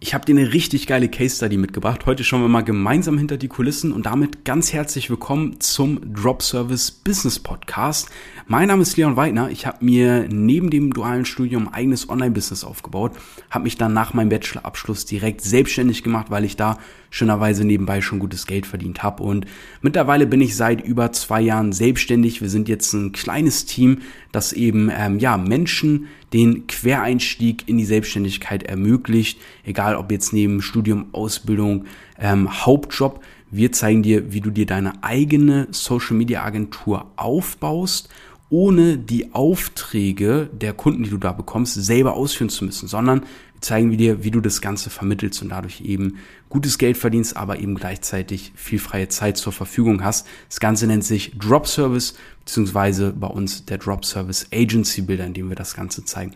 Ich habe dir eine richtig geile Case Study mitgebracht. Heute schauen wir mal gemeinsam hinter die Kulissen und damit ganz herzlich willkommen zum Drop Service Business Podcast. Mein Name ist Leon Weidner. Ich habe mir neben dem dualen Studium eigenes Online-Business aufgebaut, habe mich dann nach meinem Bachelorabschluss direkt selbstständig gemacht, weil ich da schönerweise nebenbei schon gutes Geld verdient habe. Und mittlerweile bin ich seit über zwei Jahren selbstständig. Wir sind jetzt ein kleines Team, das eben ähm, ja Menschen den Quereinstieg in die Selbstständigkeit ermöglicht, egal ob jetzt neben Studium, Ausbildung, ähm, Hauptjob. Wir zeigen dir, wie du dir deine eigene Social Media Agentur aufbaust ohne die Aufträge der Kunden, die du da bekommst, selber ausführen zu müssen, sondern zeigen wir dir, wie du das Ganze vermittelst und dadurch eben gutes Geld verdienst, aber eben gleichzeitig viel freie Zeit zur Verfügung hast. Das Ganze nennt sich Drop Service, beziehungsweise bei uns der Drop Service Agency Builder, in dem wir das Ganze zeigen.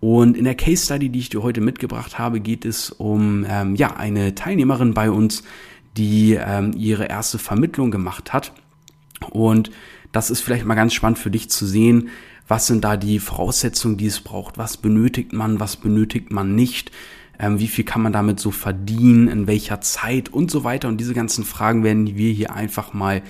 Und in der Case Study, die ich dir heute mitgebracht habe, geht es um ähm, ja eine Teilnehmerin bei uns, die ähm, ihre erste Vermittlung gemacht hat und das ist vielleicht mal ganz spannend für dich zu sehen. Was sind da die Voraussetzungen, die es braucht? Was benötigt man? Was benötigt man nicht? Ähm, wie viel kann man damit so verdienen? In welcher Zeit? Und so weiter. Und diese ganzen Fragen werden wir hier einfach mal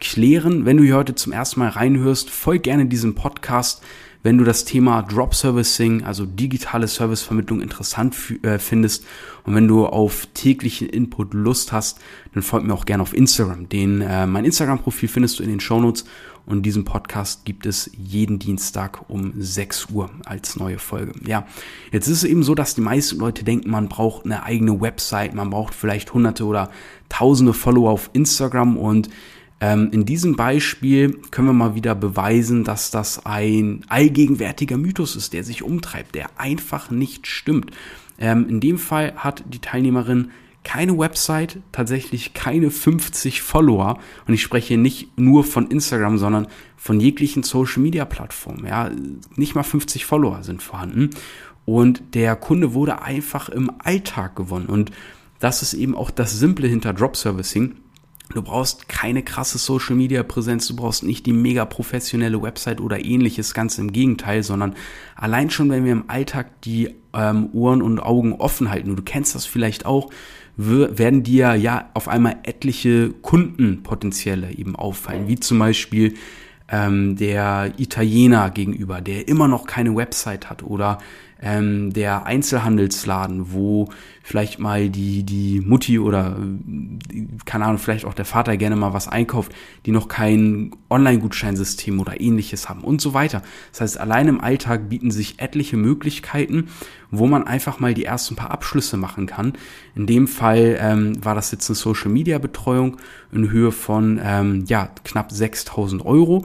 klären. Wenn du hier heute zum ersten Mal reinhörst, folg gerne diesem Podcast. Wenn du das Thema Drop Servicing, also digitale Servicevermittlung interessant äh, findest und wenn du auf täglichen Input Lust hast, dann folg mir auch gerne auf Instagram. Den, äh, mein Instagram-Profil findest du in den Shownotes und diesen Podcast gibt es jeden Dienstag um 6 Uhr als neue Folge. Ja, jetzt ist es eben so, dass die meisten Leute denken, man braucht eine eigene Website, man braucht vielleicht hunderte oder tausende Follower auf Instagram und ähm, in diesem Beispiel können wir mal wieder beweisen, dass das ein allgegenwärtiger Mythos ist, der sich umtreibt, der einfach nicht stimmt. Ähm, in dem Fall hat die Teilnehmerin keine Website, tatsächlich keine 50 Follower. Und ich spreche nicht nur von Instagram, sondern von jeglichen Social Media Plattformen. Ja, nicht mal 50 Follower sind vorhanden. Und der Kunde wurde einfach im Alltag gewonnen. Und das ist eben auch das Simple hinter Drop Servicing. Du brauchst keine krasse Social Media Präsenz, du brauchst nicht die mega professionelle Website oder ähnliches, ganz im Gegenteil, sondern allein schon, wenn wir im Alltag die ähm, Ohren und Augen offen halten, und du kennst das vielleicht auch, werden dir ja auf einmal etliche Kundenpotenziale eben auffallen, wie zum Beispiel ähm, der Italiener gegenüber, der immer noch keine Website hat oder ähm, der Einzelhandelsladen, wo vielleicht mal die, die Mutti oder, keine Ahnung, vielleicht auch der Vater gerne mal was einkauft, die noch kein Online-Gutscheinsystem oder ähnliches haben und so weiter. Das heißt, allein im Alltag bieten sich etliche Möglichkeiten, wo man einfach mal die ersten paar Abschlüsse machen kann. In dem Fall ähm, war das jetzt eine Social-Media-Betreuung in Höhe von ähm, ja, knapp 6000 Euro.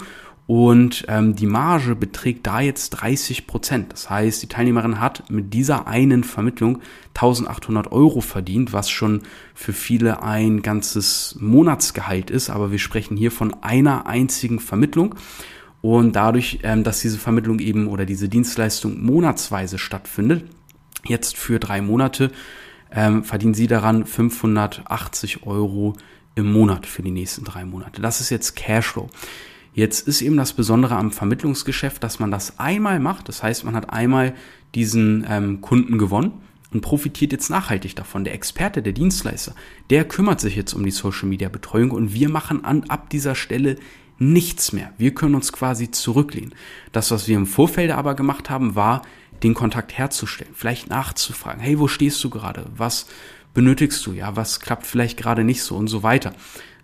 Und ähm, die Marge beträgt da jetzt 30 Prozent. Das heißt, die Teilnehmerin hat mit dieser einen Vermittlung 1800 Euro verdient, was schon für viele ein ganzes Monatsgehalt ist. Aber wir sprechen hier von einer einzigen Vermittlung. Und dadurch, ähm, dass diese Vermittlung eben oder diese Dienstleistung monatsweise stattfindet, jetzt für drei Monate, ähm, verdienen sie daran 580 Euro im Monat für die nächsten drei Monate. Das ist jetzt Cashflow. Jetzt ist eben das Besondere am Vermittlungsgeschäft, dass man das einmal macht. Das heißt, man hat einmal diesen ähm, Kunden gewonnen und profitiert jetzt nachhaltig davon. Der Experte, der Dienstleister, der kümmert sich jetzt um die Social Media Betreuung und wir machen an, ab dieser Stelle nichts mehr. Wir können uns quasi zurücklehnen. Das, was wir im Vorfeld aber gemacht haben, war, den Kontakt herzustellen, vielleicht nachzufragen, hey, wo stehst du gerade? Was benötigst du? Ja, was klappt vielleicht gerade nicht so und so weiter.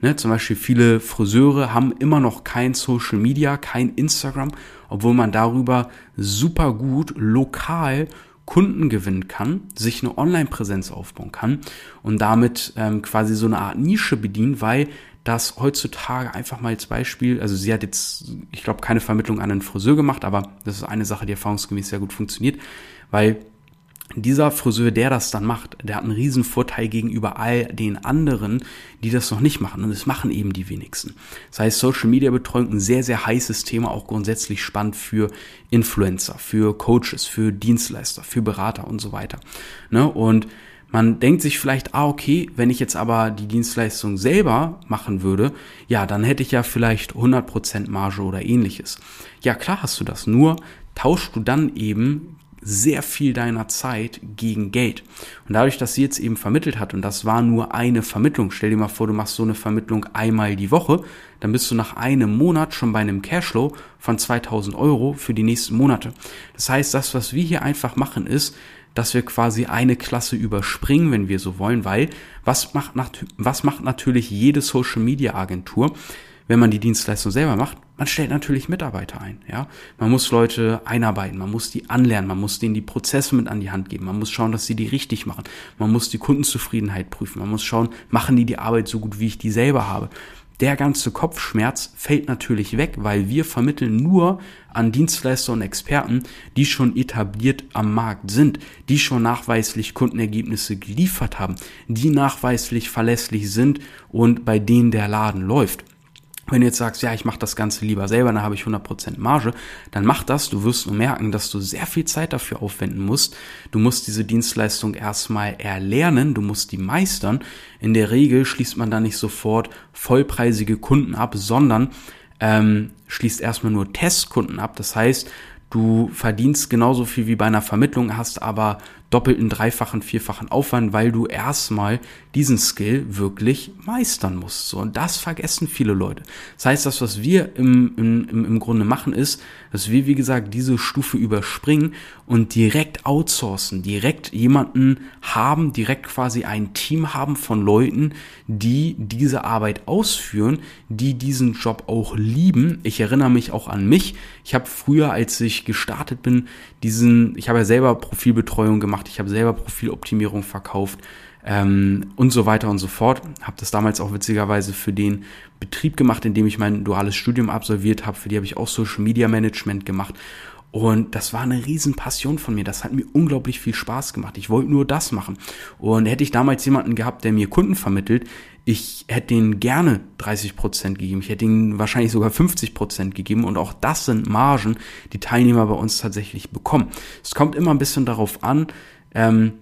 Ne, zum Beispiel viele Friseure haben immer noch kein Social Media, kein Instagram, obwohl man darüber super gut lokal Kunden gewinnen kann, sich eine Online-Präsenz aufbauen kann und damit ähm, quasi so eine Art Nische bedienen, weil das heutzutage einfach mal als Beispiel, also sie hat jetzt, ich glaube, keine Vermittlung an einen Friseur gemacht, aber das ist eine Sache, die erfahrungsgemäß sehr gut funktioniert, weil dieser Friseur, der das dann macht, der hat einen riesen Vorteil gegenüber all den anderen, die das noch nicht machen. Und das machen eben die wenigsten. Das heißt, Social Media Betreuung ein sehr, sehr heißes Thema, auch grundsätzlich spannend für Influencer, für Coaches, für Dienstleister, für Berater und so weiter. Ne? Und man denkt sich vielleicht, ah, okay, wenn ich jetzt aber die Dienstleistung selber machen würde, ja, dann hätte ich ja vielleicht 100% Marge oder ähnliches. Ja, klar hast du das. Nur tauschst du dann eben sehr viel deiner Zeit gegen Geld. Und dadurch, dass sie jetzt eben vermittelt hat, und das war nur eine Vermittlung, stell dir mal vor, du machst so eine Vermittlung einmal die Woche, dann bist du nach einem Monat schon bei einem Cashflow von 2000 Euro für die nächsten Monate. Das heißt, das, was wir hier einfach machen, ist, dass wir quasi eine Klasse überspringen, wenn wir so wollen, weil was macht, was macht natürlich jede Social Media Agentur? wenn man die Dienstleistung selber macht, man stellt natürlich Mitarbeiter ein, ja. Man muss Leute einarbeiten, man muss die anlernen, man muss denen die Prozesse mit an die Hand geben, man muss schauen, dass sie die richtig machen, man muss die Kundenzufriedenheit prüfen, man muss schauen, machen die die Arbeit so gut, wie ich die selber habe. Der ganze Kopfschmerz fällt natürlich weg, weil wir vermitteln nur an Dienstleister und Experten, die schon etabliert am Markt sind, die schon nachweislich Kundenergebnisse geliefert haben, die nachweislich verlässlich sind und bei denen der Laden läuft. Wenn du jetzt sagst, ja, ich mache das Ganze lieber selber, dann habe ich 100% Marge, dann mach das. Du wirst nur merken, dass du sehr viel Zeit dafür aufwenden musst. Du musst diese Dienstleistung erstmal erlernen, du musst die meistern. In der Regel schließt man da nicht sofort vollpreisige Kunden ab, sondern ähm, schließt erstmal nur Testkunden ab. Das heißt, du verdienst genauso viel wie bei einer Vermittlung, hast aber doppelten, dreifachen, vierfachen Aufwand, weil du erstmal diesen Skill wirklich meistern musst. So, und das vergessen viele Leute. Das heißt, das, was wir im, im, im Grunde machen, ist, dass wir, wie gesagt, diese Stufe überspringen und direkt outsourcen, direkt jemanden haben, direkt quasi ein Team haben von Leuten, die diese Arbeit ausführen, die diesen Job auch lieben. Ich erinnere mich auch an mich. Ich habe früher, als ich gestartet bin, diesen, ich habe ja selber Profilbetreuung gemacht, gemacht, ich habe selber Profiloptimierung verkauft ähm, und so weiter und so fort. Habe das damals auch witzigerweise für den Betrieb gemacht, in dem ich mein duales Studium absolviert habe. Für die habe ich auch Social Media Management gemacht. Und das war eine Riesenpassion von mir. Das hat mir unglaublich viel Spaß gemacht. Ich wollte nur das machen. Und hätte ich damals jemanden gehabt, der mir Kunden vermittelt, ich hätte denen gerne 30 Prozent gegeben. Ich hätte ihnen wahrscheinlich sogar 50 Prozent gegeben. Und auch das sind Margen, die Teilnehmer bei uns tatsächlich bekommen. Es kommt immer ein bisschen darauf an, ähm,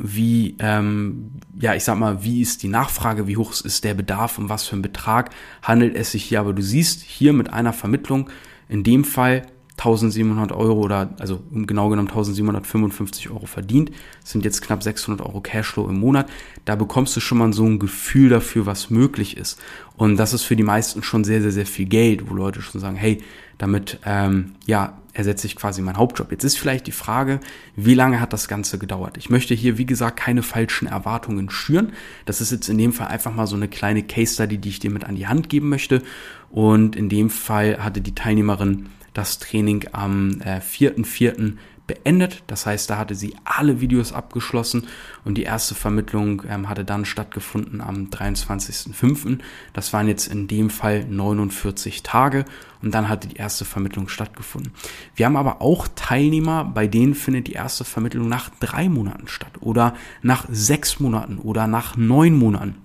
wie, ähm, ja, ich sag mal, wie ist die Nachfrage, wie hoch ist der Bedarf, um was für einen Betrag handelt es sich hier. Aber du siehst hier mit einer Vermittlung, in dem Fall 1700 Euro oder, also genau genommen 1755 Euro verdient. Das sind jetzt knapp 600 Euro Cashflow im Monat. Da bekommst du schon mal so ein Gefühl dafür, was möglich ist. Und das ist für die meisten schon sehr, sehr, sehr viel Geld, wo Leute schon sagen, hey, damit, ähm, ja, ersetze ich quasi meinen Hauptjob. Jetzt ist vielleicht die Frage, wie lange hat das Ganze gedauert? Ich möchte hier, wie gesagt, keine falschen Erwartungen schüren. Das ist jetzt in dem Fall einfach mal so eine kleine Case Study, die ich dir mit an die Hand geben möchte. Und in dem Fall hatte die Teilnehmerin das Training am äh, 4.4. beendet. Das heißt, da hatte sie alle Videos abgeschlossen und die erste Vermittlung ähm, hatte dann stattgefunden am 23.05. Das waren jetzt in dem Fall 49 Tage und dann hatte die erste Vermittlung stattgefunden. Wir haben aber auch Teilnehmer, bei denen findet die erste Vermittlung nach drei Monaten statt oder nach sechs Monaten oder nach neun Monaten.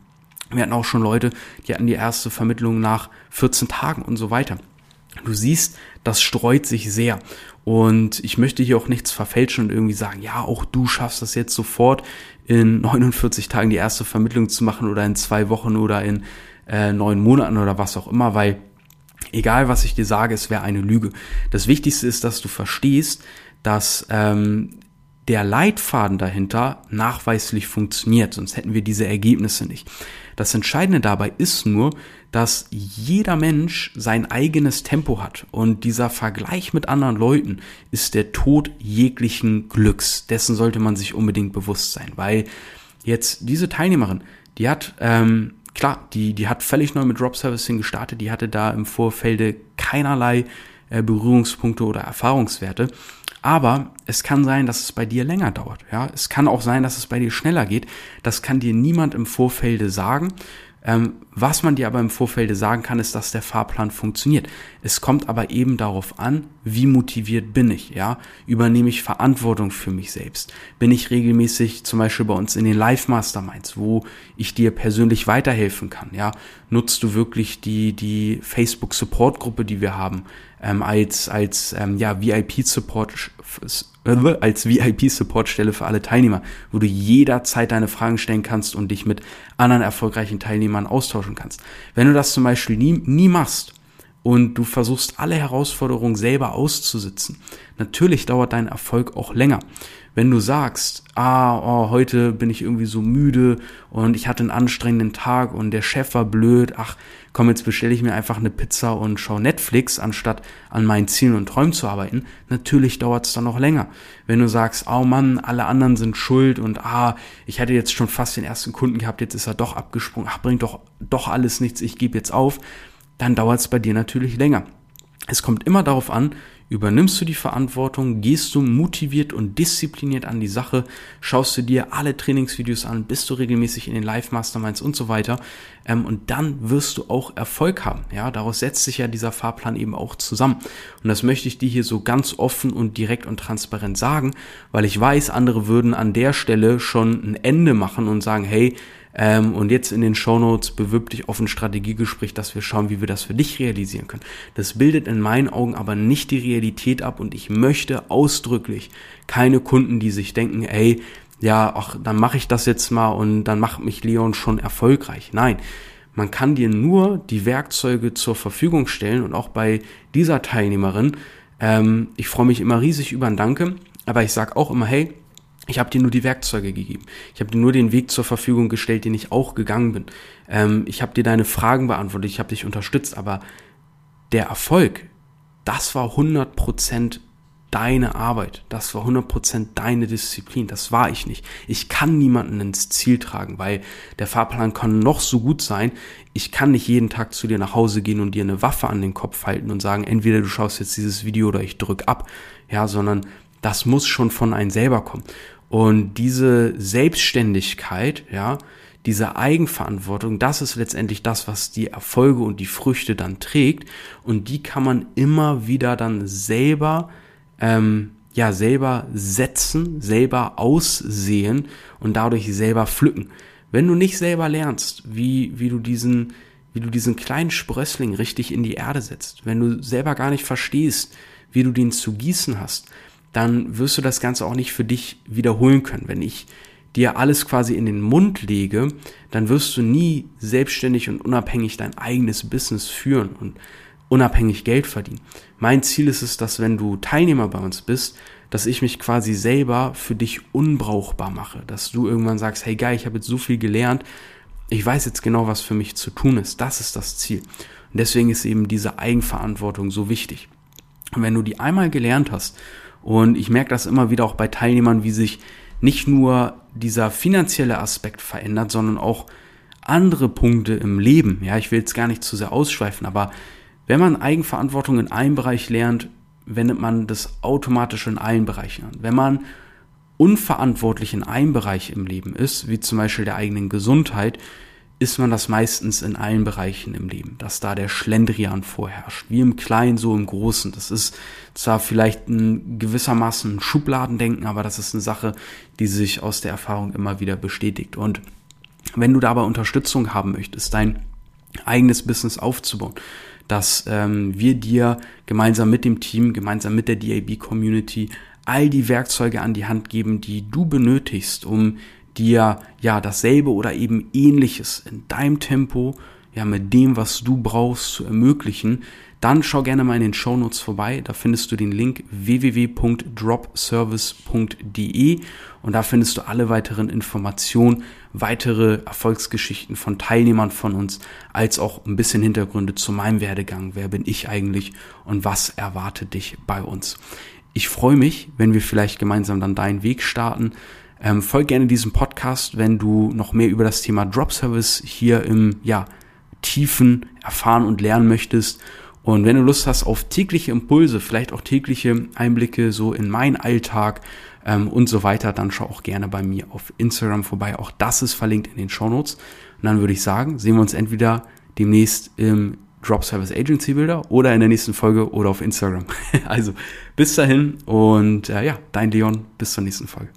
Wir hatten auch schon Leute, die hatten die erste Vermittlung nach 14 Tagen und so weiter. Du siehst, das streut sich sehr. Und ich möchte hier auch nichts verfälschen und irgendwie sagen, ja, auch du schaffst das jetzt sofort in 49 Tagen die erste Vermittlung zu machen oder in zwei Wochen oder in äh, neun Monaten oder was auch immer, weil egal was ich dir sage, es wäre eine Lüge. Das Wichtigste ist, dass du verstehst, dass ähm, der Leitfaden dahinter nachweislich funktioniert, sonst hätten wir diese Ergebnisse nicht. Das Entscheidende dabei ist nur, dass jeder Mensch sein eigenes Tempo hat und dieser Vergleich mit anderen Leuten ist der Tod jeglichen Glücks. Dessen sollte man sich unbedingt bewusst sein, weil jetzt diese Teilnehmerin, die hat ähm, klar, die die hat völlig neu mit Drop Servicing gestartet, die hatte da im Vorfelde keinerlei Berührungspunkte oder Erfahrungswerte aber es kann sein, dass es bei dir länger dauert. Ja, es kann auch sein, dass es bei dir schneller geht. Das kann dir niemand im Vorfelde sagen. Ähm, was man dir aber im Vorfeld sagen kann, ist, dass der Fahrplan funktioniert. Es kommt aber eben darauf an, wie motiviert bin ich, ja? Übernehme ich Verantwortung für mich selbst? Bin ich regelmäßig zum Beispiel bei uns in den Live Masterminds, wo ich dir persönlich weiterhelfen kann, ja? Nutzt du wirklich die, die Facebook Support Gruppe, die wir haben, ähm, als, als, ähm, ja, VIP Support, als VIP-Supportstelle für alle Teilnehmer, wo du jederzeit deine Fragen stellen kannst und dich mit anderen erfolgreichen Teilnehmern austauschen kannst. Wenn du das zum Beispiel nie, nie machst und du versuchst alle Herausforderungen selber auszusitzen. Natürlich dauert dein Erfolg auch länger. Wenn du sagst, ah, oh, heute bin ich irgendwie so müde und ich hatte einen anstrengenden Tag und der Chef war blöd, ach, komm, jetzt bestelle ich mir einfach eine Pizza und schau Netflix, anstatt an meinen Zielen und Träumen zu arbeiten, natürlich dauert es dann noch länger. Wenn du sagst, oh Mann, alle anderen sind schuld und ah, ich hatte jetzt schon fast den ersten Kunden gehabt, jetzt ist er doch abgesprungen, ach, bringt doch, doch alles nichts, ich gebe jetzt auf, dann dauert es bei dir natürlich länger. Es kommt immer darauf an, übernimmst du die Verantwortung, gehst du motiviert und diszipliniert an die Sache, schaust du dir alle Trainingsvideos an, bist du regelmäßig in den Live-Masterminds und so weiter ähm, und dann wirst du auch Erfolg haben. Ja, daraus setzt sich ja dieser Fahrplan eben auch zusammen und das möchte ich dir hier so ganz offen und direkt und transparent sagen, weil ich weiß, andere würden an der Stelle schon ein Ende machen und sagen, hey, ähm, und jetzt in den Shownotes bewirb dich auf ein Strategiegespräch, dass wir schauen, wie wir das für dich realisieren können. Das bildet in meinen Augen aber nicht die Realität ab und ich möchte ausdrücklich keine Kunden, die sich denken, ey, ja, ach, dann mache ich das jetzt mal und dann macht mich Leon schon erfolgreich. Nein, man kann dir nur die Werkzeuge zur Verfügung stellen und auch bei dieser Teilnehmerin, ähm, ich freue mich immer riesig über ein Danke, aber ich sage auch immer, hey, ich habe dir nur die Werkzeuge gegeben. Ich habe dir nur den Weg zur Verfügung gestellt, den ich auch gegangen bin. Ähm, ich habe dir deine Fragen beantwortet, ich habe dich unterstützt, aber der Erfolg, das war 100% deine Arbeit, das war 100% deine Disziplin, das war ich nicht. Ich kann niemanden ins Ziel tragen, weil der Fahrplan kann noch so gut sein, ich kann nicht jeden Tag zu dir nach Hause gehen und dir eine Waffe an den Kopf halten und sagen, entweder du schaust jetzt dieses Video oder ich drück ab, ja, sondern das muss schon von einem selber kommen. Und diese Selbstständigkeit, ja, diese Eigenverantwortung, das ist letztendlich das, was die Erfolge und die Früchte dann trägt. Und die kann man immer wieder dann selber, ähm, ja, selber setzen, selber aussehen und dadurch selber pflücken. Wenn du nicht selber lernst, wie, wie du diesen, wie du diesen kleinen Sprössling richtig in die Erde setzt, wenn du selber gar nicht verstehst, wie du den zu gießen hast, dann wirst du das Ganze auch nicht für dich wiederholen können. Wenn ich dir alles quasi in den Mund lege, dann wirst du nie selbstständig und unabhängig dein eigenes Business führen und unabhängig Geld verdienen. Mein Ziel ist es, dass wenn du Teilnehmer bei uns bist, dass ich mich quasi selber für dich unbrauchbar mache, dass du irgendwann sagst, hey geil, ich habe jetzt so viel gelernt, ich weiß jetzt genau, was für mich zu tun ist. Das ist das Ziel. Und deswegen ist eben diese Eigenverantwortung so wichtig. Und wenn du die einmal gelernt hast und ich merke das immer wieder auch bei Teilnehmern, wie sich nicht nur dieser finanzielle Aspekt verändert, sondern auch andere Punkte im Leben. Ja, ich will jetzt gar nicht zu sehr ausschweifen, aber wenn man Eigenverantwortung in einem Bereich lernt, wendet man das automatisch in allen Bereichen an. Wenn man unverantwortlich in einem Bereich im Leben ist, wie zum Beispiel der eigenen Gesundheit, ist man das meistens in allen Bereichen im Leben, dass da der Schlendrian vorherrscht, wie im Kleinen, so im Großen. Das ist zwar vielleicht ein gewissermaßen Schubladendenken, aber das ist eine Sache, die sich aus der Erfahrung immer wieder bestätigt. Und wenn du dabei Unterstützung haben möchtest, dein eigenes Business aufzubauen, dass ähm, wir dir gemeinsam mit dem Team, gemeinsam mit der DAB-Community all die Werkzeuge an die Hand geben, die du benötigst, um dir ja dasselbe oder eben ähnliches in deinem Tempo, ja mit dem, was du brauchst, zu ermöglichen, dann schau gerne mal in den Show Notes vorbei. Da findest du den Link www.dropservice.de und da findest du alle weiteren Informationen, weitere Erfolgsgeschichten von Teilnehmern von uns, als auch ein bisschen Hintergründe zu meinem Werdegang. Wer bin ich eigentlich und was erwartet dich bei uns? Ich freue mich, wenn wir vielleicht gemeinsam dann deinen Weg starten. Ähm, folg gerne diesem Podcast, wenn du noch mehr über das Thema Drop Service hier im ja, Tiefen erfahren und lernen möchtest. Und wenn du Lust hast auf tägliche Impulse, vielleicht auch tägliche Einblicke so in meinen Alltag ähm, und so weiter, dann schau auch gerne bei mir auf Instagram vorbei. Auch das ist verlinkt in den Show Notes. Und dann würde ich sagen, sehen wir uns entweder demnächst im Drop Service Agency Bilder oder in der nächsten Folge oder auf Instagram. also bis dahin und äh, ja, dein Leon, bis zur nächsten Folge.